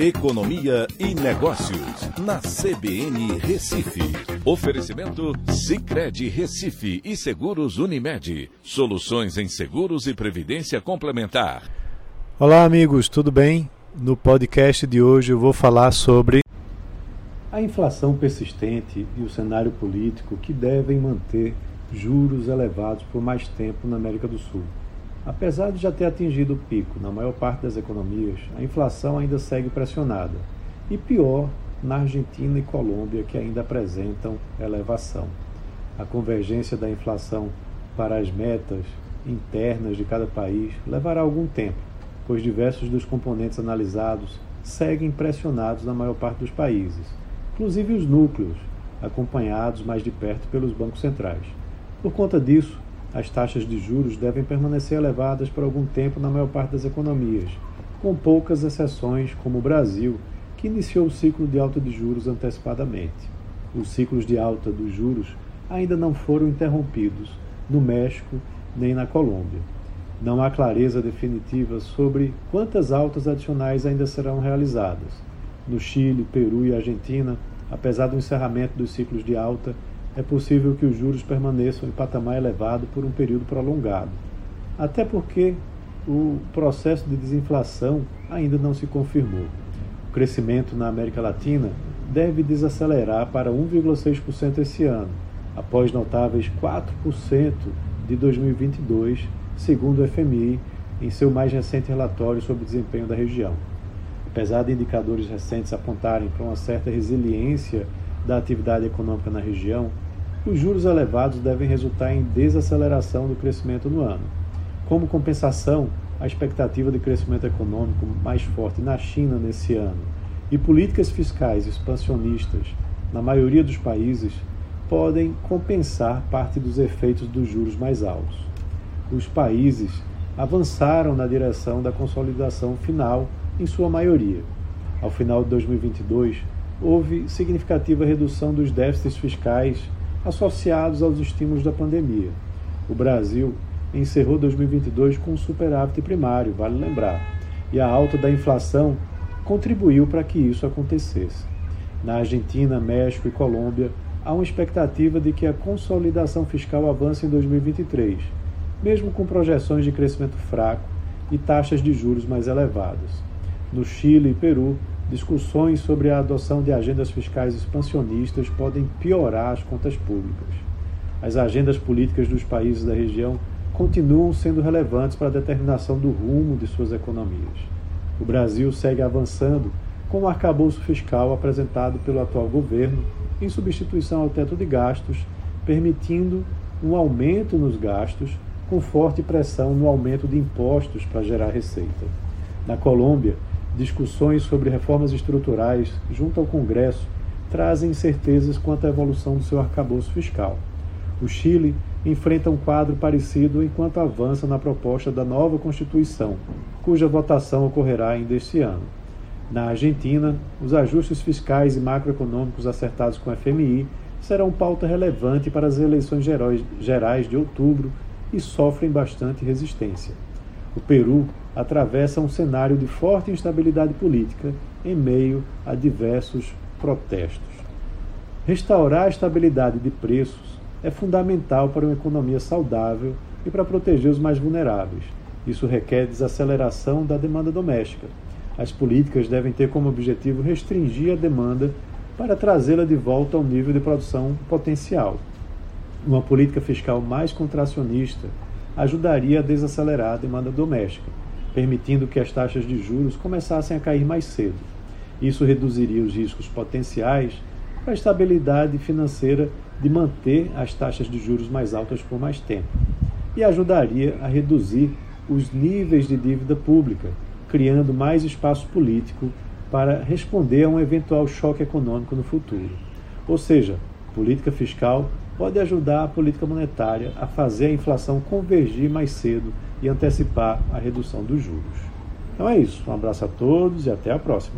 Economia e Negócios, na CBN Recife. Oferecimento Cicred Recife e Seguros Unimed. Soluções em seguros e previdência complementar. Olá, amigos, tudo bem? No podcast de hoje eu vou falar sobre a inflação persistente e o cenário político que devem manter juros elevados por mais tempo na América do Sul. Apesar de já ter atingido o pico na maior parte das economias, a inflação ainda segue pressionada. E pior, na Argentina e Colômbia, que ainda apresentam elevação. A convergência da inflação para as metas internas de cada país levará algum tempo, pois diversos dos componentes analisados seguem pressionados na maior parte dos países, inclusive os núcleos, acompanhados mais de perto pelos bancos centrais. Por conta disso, as taxas de juros devem permanecer elevadas por algum tempo na maior parte das economias, com poucas exceções, como o Brasil, que iniciou o ciclo de alta de juros antecipadamente. Os ciclos de alta dos juros ainda não foram interrompidos no México nem na Colômbia. Não há clareza definitiva sobre quantas altas adicionais ainda serão realizadas. No Chile, Peru e Argentina, apesar do encerramento dos ciclos de alta, é possível que os juros permaneçam em patamar elevado por um período prolongado, até porque o processo de desinflação ainda não se confirmou. O crescimento na América Latina deve desacelerar para 1,6% esse ano, após notáveis 4% de 2022, segundo o FMI em seu mais recente relatório sobre desempenho da região. Apesar de indicadores recentes apontarem para uma certa resiliência da atividade econômica na região, os juros elevados devem resultar em desaceleração do crescimento no ano. Como compensação, a expectativa de crescimento econômico mais forte na China nesse ano e políticas fiscais expansionistas na maioria dos países podem compensar parte dos efeitos dos juros mais altos. Os países avançaram na direção da consolidação final em sua maioria. Ao final de 2022, houve significativa redução dos déficits fiscais associados aos estímulos da pandemia. O Brasil encerrou 2022 com um superávit primário, vale lembrar, e a alta da inflação contribuiu para que isso acontecesse. Na Argentina, México e Colômbia, há uma expectativa de que a consolidação fiscal avance em 2023, mesmo com projeções de crescimento fraco e taxas de juros mais elevadas. No Chile e Peru, discussões sobre a adoção de agendas fiscais expansionistas podem piorar as contas públicas. As agendas políticas dos países da região continuam sendo relevantes para a determinação do rumo de suas economias. O Brasil segue avançando com o arcabouço fiscal apresentado pelo atual governo em substituição ao teto de gastos, permitindo um aumento nos gastos, com forte pressão no aumento de impostos para gerar receita. Na Colômbia, discussões sobre reformas estruturais junto ao Congresso trazem incertezas quanto à evolução do seu arcabouço fiscal. O Chile enfrenta um quadro parecido enquanto avança na proposta da nova Constituição, cuja votação ocorrerá ainda este ano. Na Argentina, os ajustes fiscais e macroeconômicos acertados com a FMI serão pauta relevante para as eleições gerais de outubro e sofrem bastante resistência. O Peru atravessa um cenário de forte instabilidade política em meio a diversos protestos. Restaurar a estabilidade de preços é fundamental para uma economia saudável e para proteger os mais vulneráveis. Isso requer desaceleração da demanda doméstica. As políticas devem ter como objetivo restringir a demanda para trazê-la de volta ao nível de produção potencial. Uma política fiscal mais contracionista ajudaria a desacelerar a demanda doméstica, permitindo que as taxas de juros começassem a cair mais cedo. Isso reduziria os riscos potenciais para a estabilidade financeira de manter as taxas de juros mais altas por mais tempo e ajudaria a reduzir os níveis de dívida pública, criando mais espaço político para responder a um eventual choque econômico no futuro. Ou seja, política fiscal pode ajudar a política monetária a fazer a inflação convergir mais cedo e antecipar a redução dos juros. Então é isso. Um abraço a todos e até a próxima.